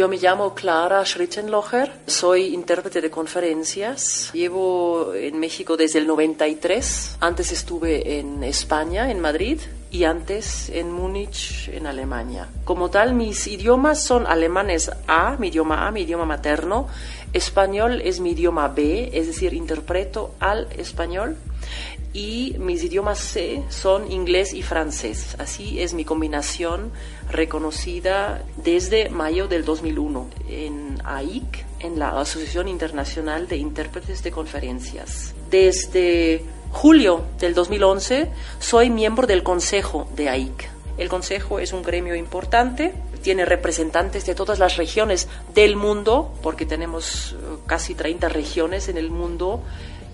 Yo me llamo Clara Schrittenlocher, soy intérprete de conferencias. Llevo en México desde el 93. Antes estuve en España, en Madrid, y antes en Múnich, en Alemania. Como tal, mis idiomas son alemanes A, mi idioma A, mi idioma materno. Español es mi idioma B, es decir, interpreto al español y mis idiomas C son inglés y francés. Así es mi combinación reconocida desde mayo del 2001 en AIC, en la Asociación Internacional de Intérpretes de Conferencias. Desde julio del 2011 soy miembro del Consejo de AIC. El Consejo es un gremio importante, tiene representantes de todas las regiones del mundo, porque tenemos eh, casi 30 regiones en el mundo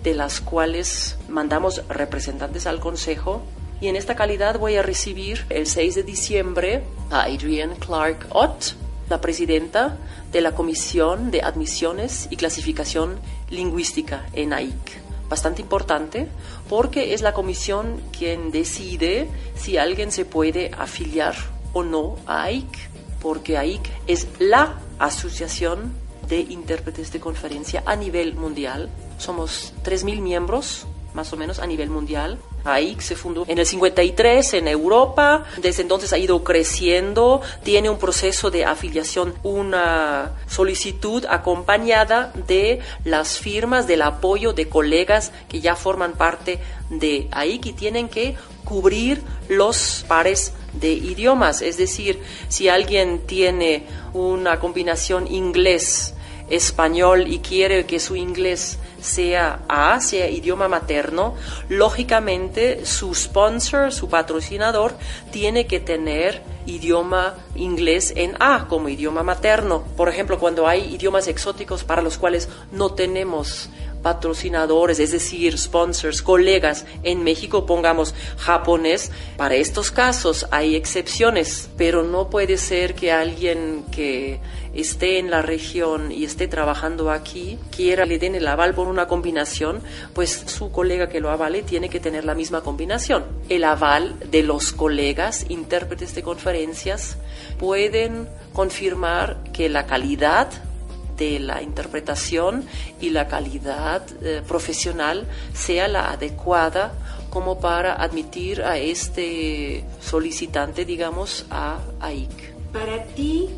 de las cuales mandamos representantes al Consejo. Y en esta calidad voy a recibir el 6 de diciembre a Adrienne Clark Ott, la presidenta de la Comisión de Admisiones y Clasificación Lingüística en AIC. Bastante importante porque es la comisión quien decide si alguien se puede afiliar o no a AIC, porque AIC es la asociación de intérpretes de conferencia a nivel mundial somos 3.000 miembros, más o menos, a nivel mundial. AIC se fundó en el 53 en Europa, desde entonces ha ido creciendo, tiene un proceso de afiliación, una solicitud acompañada de las firmas del apoyo de colegas que ya forman parte de AIC y tienen que cubrir los pares de idiomas, es decir, si alguien tiene una combinación inglés español y quiere que su inglés sea A, sea idioma materno, lógicamente su sponsor, su patrocinador, tiene que tener idioma inglés en A como idioma materno. Por ejemplo, cuando hay idiomas exóticos para los cuales no tenemos patrocinadores, es decir, sponsors, colegas en México, pongamos japonés. Para estos casos hay excepciones, pero no puede ser que alguien que esté en la región y esté trabajando aquí quiera le den el aval por una combinación, pues su colega que lo avale tiene que tener la misma combinación. El aval de los colegas intérpretes de conferencias pueden confirmar que la calidad de la interpretación y la calidad eh, profesional sea la adecuada como para admitir a este solicitante, digamos, a AIC. Para ti,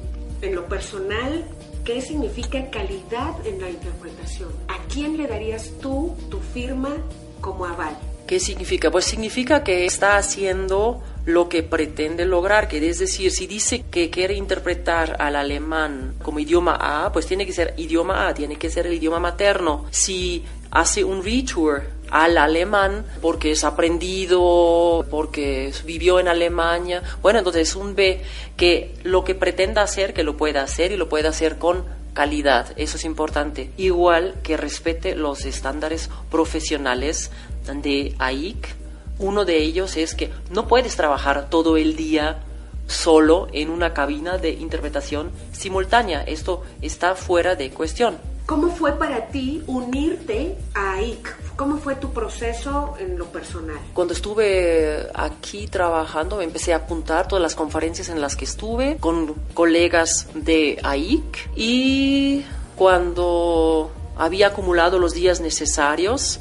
en lo personal, ¿qué significa calidad en la interpretación? ¿A quién le darías tú tu firma como aval? ¿Qué significa? Pues significa que está haciendo lo que pretende lograr, que es decir, si dice que quiere interpretar al alemán como idioma A, pues tiene que ser idioma A, tiene que ser el idioma materno. Si hace un retour al alemán porque es aprendido, porque vivió en Alemania, bueno, entonces es un B que lo que pretenda hacer, que lo pueda hacer y lo pueda hacer con calidad, eso es importante. Igual que respete los estándares profesionales de AIC. Uno de ellos es que no puedes trabajar todo el día solo en una cabina de interpretación simultánea. Esto está fuera de cuestión. ¿Cómo fue para ti unirte a AIC? ¿Cómo fue tu proceso en lo personal? Cuando estuve aquí trabajando, me empecé a apuntar todas las conferencias en las que estuve con colegas de AIC y cuando había acumulado los días necesarios,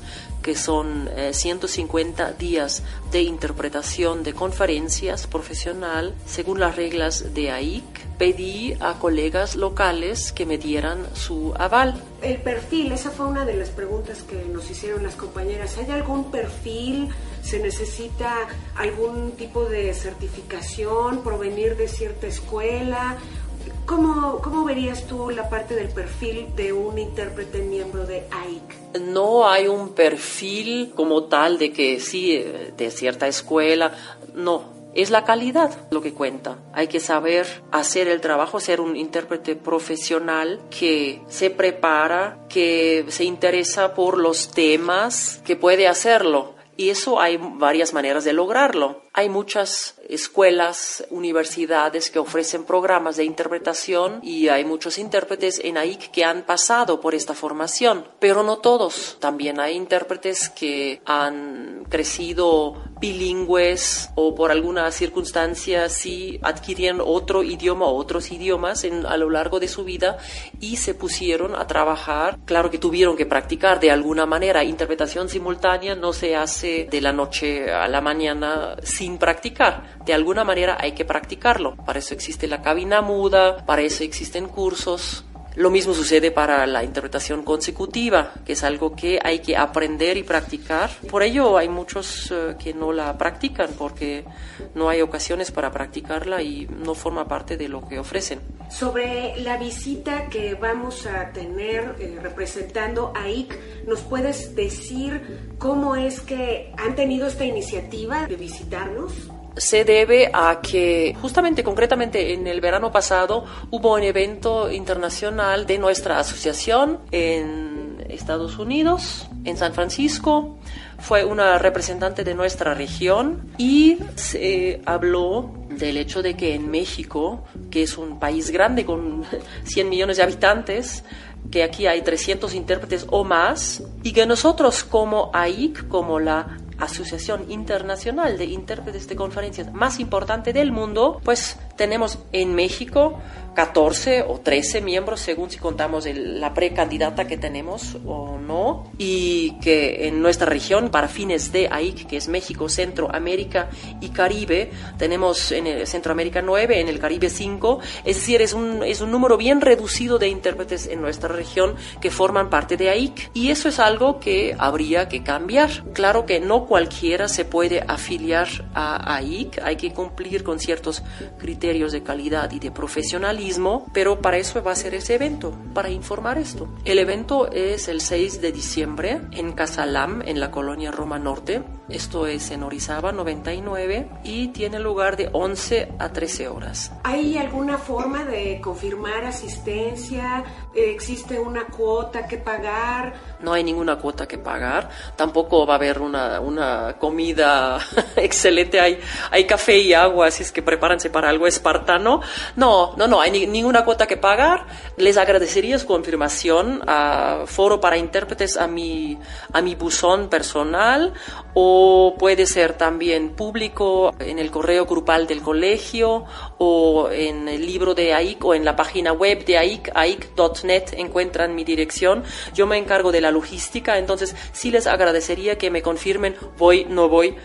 que son 150 eh, días de interpretación de conferencias profesional según las reglas de AIC. Pedí a colegas locales que me dieran su aval. El perfil, esa fue una de las preguntas que nos hicieron las compañeras. ¿Hay algún perfil? ¿Se necesita algún tipo de certificación? ¿Provenir de cierta escuela? ¿Cómo, ¿Cómo, verías tú la parte del perfil de un intérprete miembro de AIC? No hay un perfil como tal de que sí, de cierta escuela, no. Es la calidad lo que cuenta. Hay que saber hacer el trabajo, ser un intérprete profesional que se prepara, que se interesa por los temas, que puede hacerlo. Y eso hay varias maneras de lograrlo. Hay muchas escuelas, universidades que ofrecen programas de interpretación y hay muchos intérpretes en AIC que han pasado por esta formación, pero no todos. También hay intérpretes que han crecido bilingües o por alguna circunstancia sí adquirieron otro idioma o otros idiomas en, a lo largo de su vida y se pusieron a trabajar. Claro que tuvieron que practicar de alguna manera. Interpretación simultánea no se hace de la noche a la mañana sin practicar. De alguna manera hay que practicarlo. Para eso existe la cabina muda, para eso existen cursos lo mismo sucede para la interpretación consecutiva, que es algo que hay que aprender y practicar. Por ello hay muchos eh, que no la practican porque no hay ocasiones para practicarla y no forma parte de lo que ofrecen. Sobre la visita que vamos a tener eh, representando a IC, ¿nos puedes decir cómo es que han tenido esta iniciativa de visitarnos? Se debe a que justamente, concretamente, en el verano pasado hubo un evento internacional de nuestra asociación en Estados Unidos, en San Francisco. Fue una representante de nuestra región y se habló del hecho de que en México, que es un país grande con 100 millones de habitantes, que aquí hay 300 intérpretes o más, y que nosotros como AIC, como la Asociación Internacional de Intérpretes de Conferencias más importante del mundo, pues tenemos en México 14 o 13 miembros, según si contamos la precandidata que tenemos o no, y que en nuestra región, para fines de AIC, que es México, Centroamérica y Caribe, tenemos en el Centroamérica 9, en el Caribe 5, es decir, es un, es un número bien reducido de intérpretes en nuestra región que forman parte de AIC, y eso es algo que habría que cambiar. Claro que no cualquiera se puede afiliar a AIC, hay que cumplir con ciertos criterios de calidad y de profesionalismo, pero para eso va a ser ese evento, para informar esto. El evento es el 6 de diciembre en Casalam, en la colonia Roma Norte. Esto es en Orizaba 99 y tiene lugar de 11 a 13 horas. ¿Hay alguna forma de confirmar asistencia? ¿Existe una cuota que pagar? No hay ninguna cuota que pagar. Tampoco va a haber una, una comida excelente. Hay, hay café y agua, así es que prepárense para algo espartano. No, no, no, hay ninguna cuota que pagar. Les agradecería su confirmación a Foro para Intérpretes a mi, a mi buzón personal o puede ser también público en el correo grupal del colegio o en el libro de AIC o en la página web de AIC, aic.net encuentran mi dirección. Yo me encargo de la logística, entonces sí les agradecería que me confirmen voy, no voy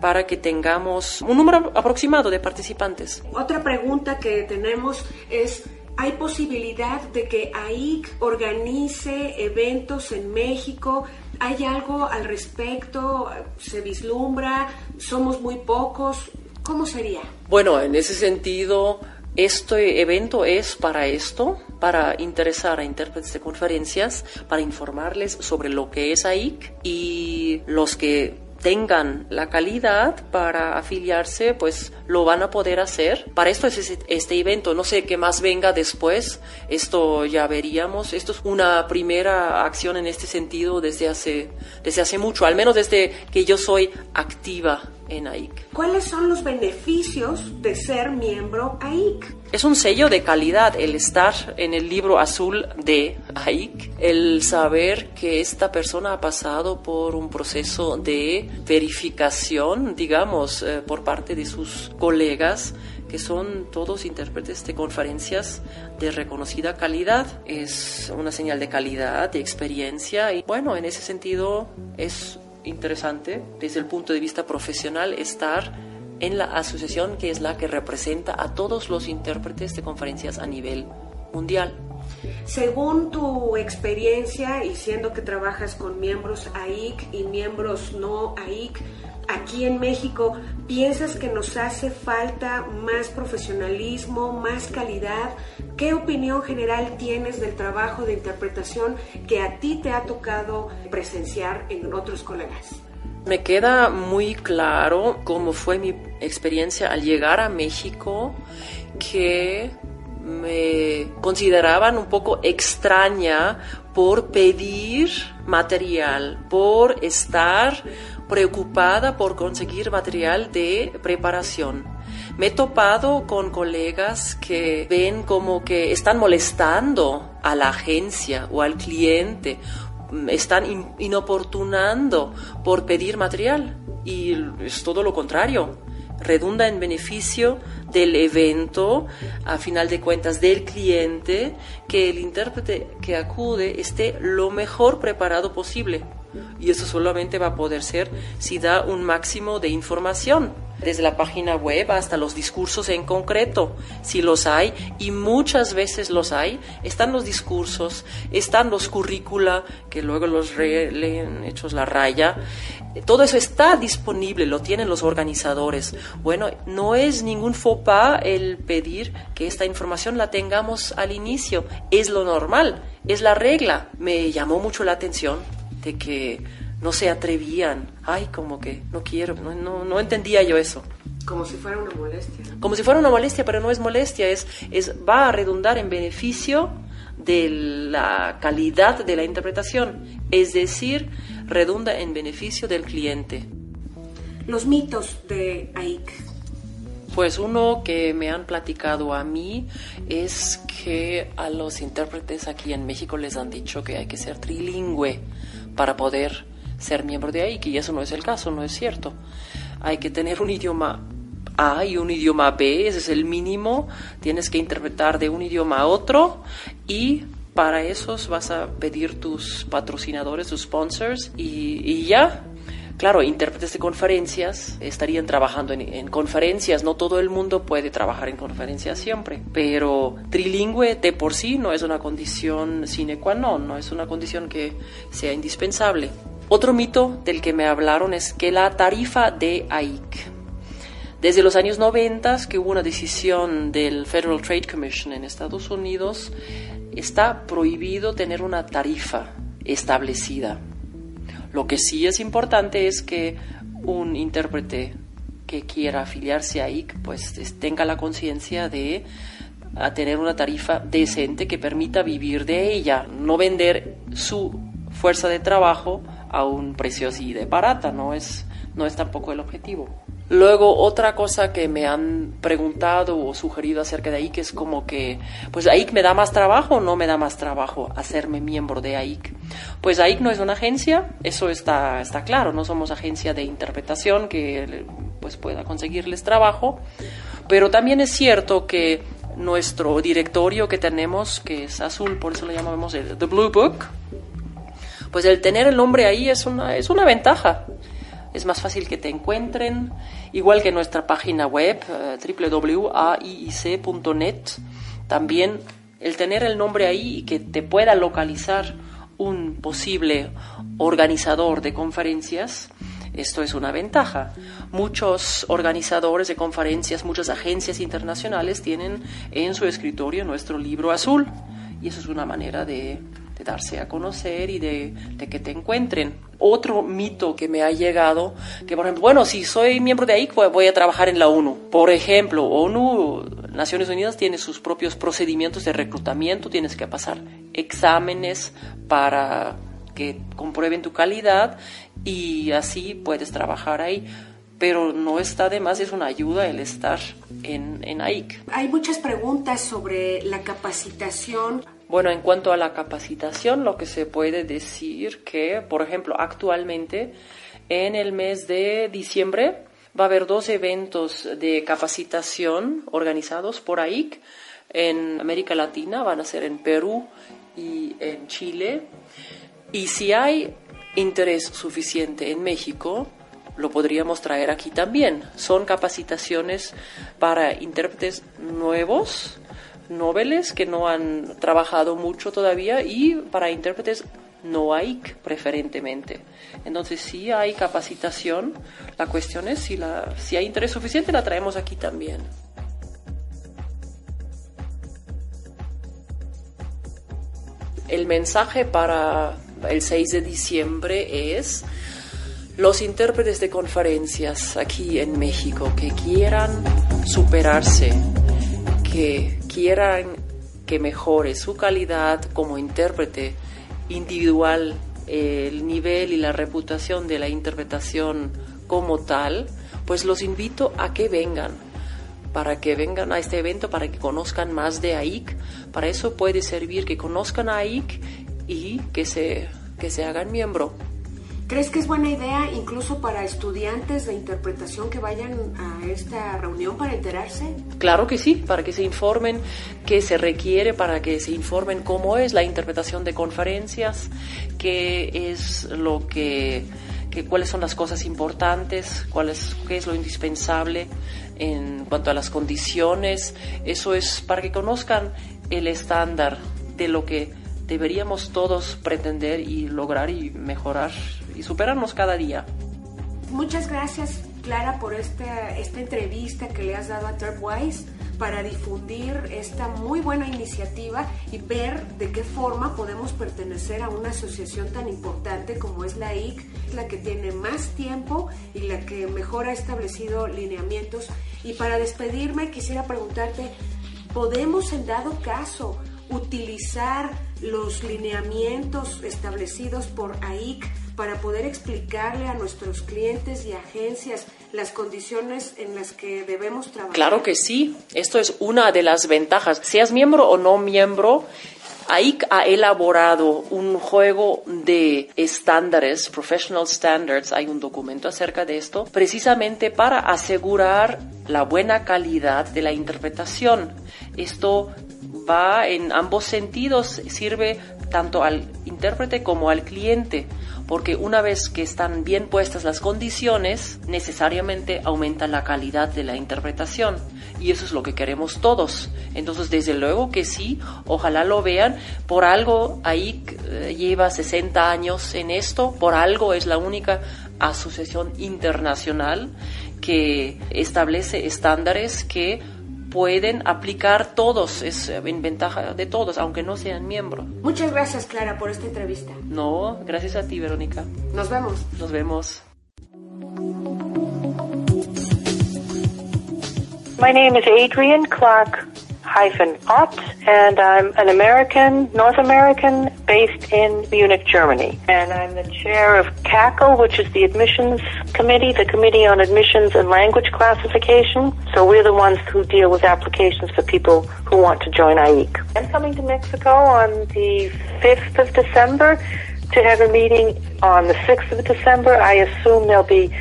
para que tengamos un número aproximado de participantes. Otra pregunta que tenemos es, ¿hay posibilidad de que AIC organice eventos en México? ¿Hay algo al respecto? ¿Se vislumbra? ¿Somos muy pocos? ¿Cómo sería? Bueno, en ese sentido, este evento es para esto, para interesar a intérpretes de conferencias, para informarles sobre lo que es AIC y los que tengan la calidad para afiliarse, pues lo van a poder hacer. Para esto es este evento, no sé qué más venga después, esto ya veríamos. Esto es una primera acción en este sentido desde hace, desde hace mucho, al menos desde que yo soy activa en AIC. ¿Cuáles son los beneficios de ser miembro AIC? Es un sello de calidad el estar en el libro azul de AIC, el saber que esta persona ha pasado por un proceso de verificación, digamos, eh, por parte de sus colegas que son todos intérpretes de conferencias de reconocida calidad. Es una señal de calidad, de experiencia y bueno, en ese sentido es interesante desde el punto de vista profesional estar en la asociación que es la que representa a todos los intérpretes de conferencias a nivel mundial. Según tu experiencia y siendo que trabajas con miembros AIC y miembros no AIC, aquí en México, ¿piensas que nos hace falta más profesionalismo, más calidad? ¿Qué opinión general tienes del trabajo de interpretación que a ti te ha tocado presenciar en otros colegas? Me queda muy claro cómo fue mi experiencia al llegar a México, que me consideraban un poco extraña por pedir material, por estar preocupada por conseguir material de preparación. Me he topado con colegas que ven como que están molestando a la agencia o al cliente están inoportunando por pedir material. y es todo lo contrario. Redunda en beneficio del evento, a final de cuentas del cliente, que el intérprete que acude esté lo mejor preparado posible. Y eso solamente va a poder ser si da un máximo de información, desde la página web hasta los discursos en concreto, si los hay, y muchas veces los hay, están los discursos, están los currícula, que luego los leen hechos la raya, todo eso está disponible, lo tienen los organizadores. Bueno, no es ningún faux pas el pedir que esta información la tengamos al inicio, es lo normal, es la regla. Me llamó mucho la atención de que no se atrevían. Ay, como que no quiero, no, no, entendía yo eso. Como si fuera una molestia. Como si fuera una molestia, pero no es molestia, es, es, va a redundar en beneficio de la calidad de la interpretación, es decir, redunda en beneficio del cliente. Los mitos de AIC. Pues uno que me han platicado a mí es que a los intérpretes aquí en México les han dicho que hay que ser trilingüe para poder ser miembro de AIC y eso no es el caso, no es cierto. Hay que tener un idioma A y un idioma B, ese es el mínimo, tienes que interpretar de un idioma a otro y para esos vas a pedir tus patrocinadores, tus sponsors y ya, Claro, intérpretes de conferencias estarían trabajando en, conferencias, no todo el mundo puede trabajar en conferencias siempre, pero trilingüe de por sí no es una condición sine qua non, no es una condición que sea indispensable. Otro mito del que me hablaron es que la tarifa de AIC, desde los años 90, que hubo una decisión del Federal Trade Commission en Estados Unidos, está prohibido tener una tarifa establecida. Lo que sí es importante es que un intérprete que quiera afiliarse a IC pues tenga la conciencia de tener una tarifa decente que permita vivir de ella, no vender su fuerza de trabajo a un precio así de barata, no es, no es tampoco el objetivo. Luego, otra cosa que me han preguntado o sugerido acerca de AIC es como que, pues AIC me da más trabajo o no me da más trabajo hacerme miembro de AIC. Pues AIC no es una agencia, eso está, está claro, no somos agencia de interpretación que pues pueda conseguirles trabajo, pero también es cierto que nuestro directorio que tenemos, que es azul, por eso lo llamamos el The Blue Book, pues el tener el nombre ahí es una, es una ventaja es más fácil que te encuentren, igual que nuestra página web eh, www.aiic.net. También el tener el nombre ahí y que te pueda localizar un posible organizador de conferencias, esto es una ventaja. Muchos organizadores de conferencias, muchas agencias internacionales tienen en su escritorio nuestro libro azul y eso es una manera de de darse a conocer y de, que te encuentren. Otro mito que me ha llegado, que por ejemplo, bueno, si soy miembro de ahí, voy a trabajar en la ONU. Por ejemplo, ONU, Naciones Unidas, tiene sus propios procedimientos de reclutamiento, tienes que pasar exámenes para que comprueben tu calidad y así puedes trabajar ahí pero no está de más, es una ayuda el estar en, en AIC. Hay muchas preguntas sobre la capacitación. Bueno, en cuanto a la capacitación, lo que se puede decir que, por ejemplo, actualmente en el mes de diciembre va a haber dos eventos de capacitación organizados por AIC en América Latina, van a ser en Perú y en Chile. Y si hay interés suficiente en México, lo podríamos traer aquí también. Son capacitaciones para intérpretes nuevos noveles que no han trabajado mucho todavía y para intérpretes no hay preferentemente. Entonces si hay capacitación, la cuestión es si, la, si hay interés suficiente, la traemos aquí también. El mensaje para el 6 de diciembre es los intérpretes de conferencias aquí en México que quieran superarse, que quieran que mejore su calidad como intérprete individual, el nivel y la reputación de la interpretación como tal, pues los invito a que vengan, para que vengan a este evento, para que conozcan más de AIC. Para eso puede servir que conozcan a AIC y que se, que se hagan miembro. ¿Crees que es buena idea incluso para estudiantes de interpretación que vayan a esta reunión para enterarse? Claro que sí, para que se informen qué se requiere, para que se informen cómo es la interpretación de conferencias, qué es lo que, cuáles son las cosas importantes, cuál es, qué es lo indispensable en cuanto a las condiciones. Eso es para que conozcan el estándar de lo que deberíamos todos pretender y lograr y mejorar y superarnos cada día. Muchas gracias, Clara, por esta, esta entrevista que le has dado a Wise para difundir esta muy buena iniciativa y ver de qué forma podemos pertenecer a una asociación tan importante como es la IC, la que tiene más tiempo y la que mejor ha establecido lineamientos. Y para despedirme quisiera preguntarte, ¿podemos en dado caso utilizar los lineamientos establecidos por AIC para poder explicarle a nuestros clientes y agencias las condiciones en las que debemos trabajar? Claro que sí, esto es una de las ventajas. Seas miembro o no miembro, AIC ha elaborado un juego de estándares, professional standards, hay un documento acerca de esto, precisamente para asegurar la buena calidad de la interpretación. Esto va en ambos sentidos, sirve tanto al intérprete como al cliente, porque una vez que están bien puestas las condiciones, necesariamente aumenta la calidad de la interpretación. Y eso es lo que queremos todos. Entonces, desde luego que sí, ojalá lo vean. Por algo ahí eh, lleva 60 años en esto, por algo es la única asociación internacional que establece estándares que pueden aplicar todos, es en ventaja de todos, aunque no sean miembros. Muchas gracias, Clara, por esta entrevista. No, gracias a ti, Verónica. Nos vemos. Nos vemos. My name is Adrian Clark hyphen Ott, and I'm an American, North American, based in Munich, Germany. And I'm the chair of CACL, which is the admissions committee, the Committee on Admissions and Language Classification. So we're the ones who deal with applications for people who want to join IEC. I'm coming to Mexico on the 5th of December to have a meeting on the 6th of December. I assume there'll be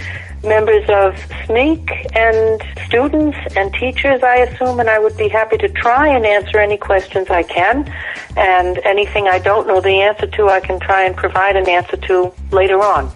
members of SNEAK and students and teachers, I assume, and I would be happy to try and answer any questions I can. And anything I don't know the answer to, I can try and provide an answer to later on.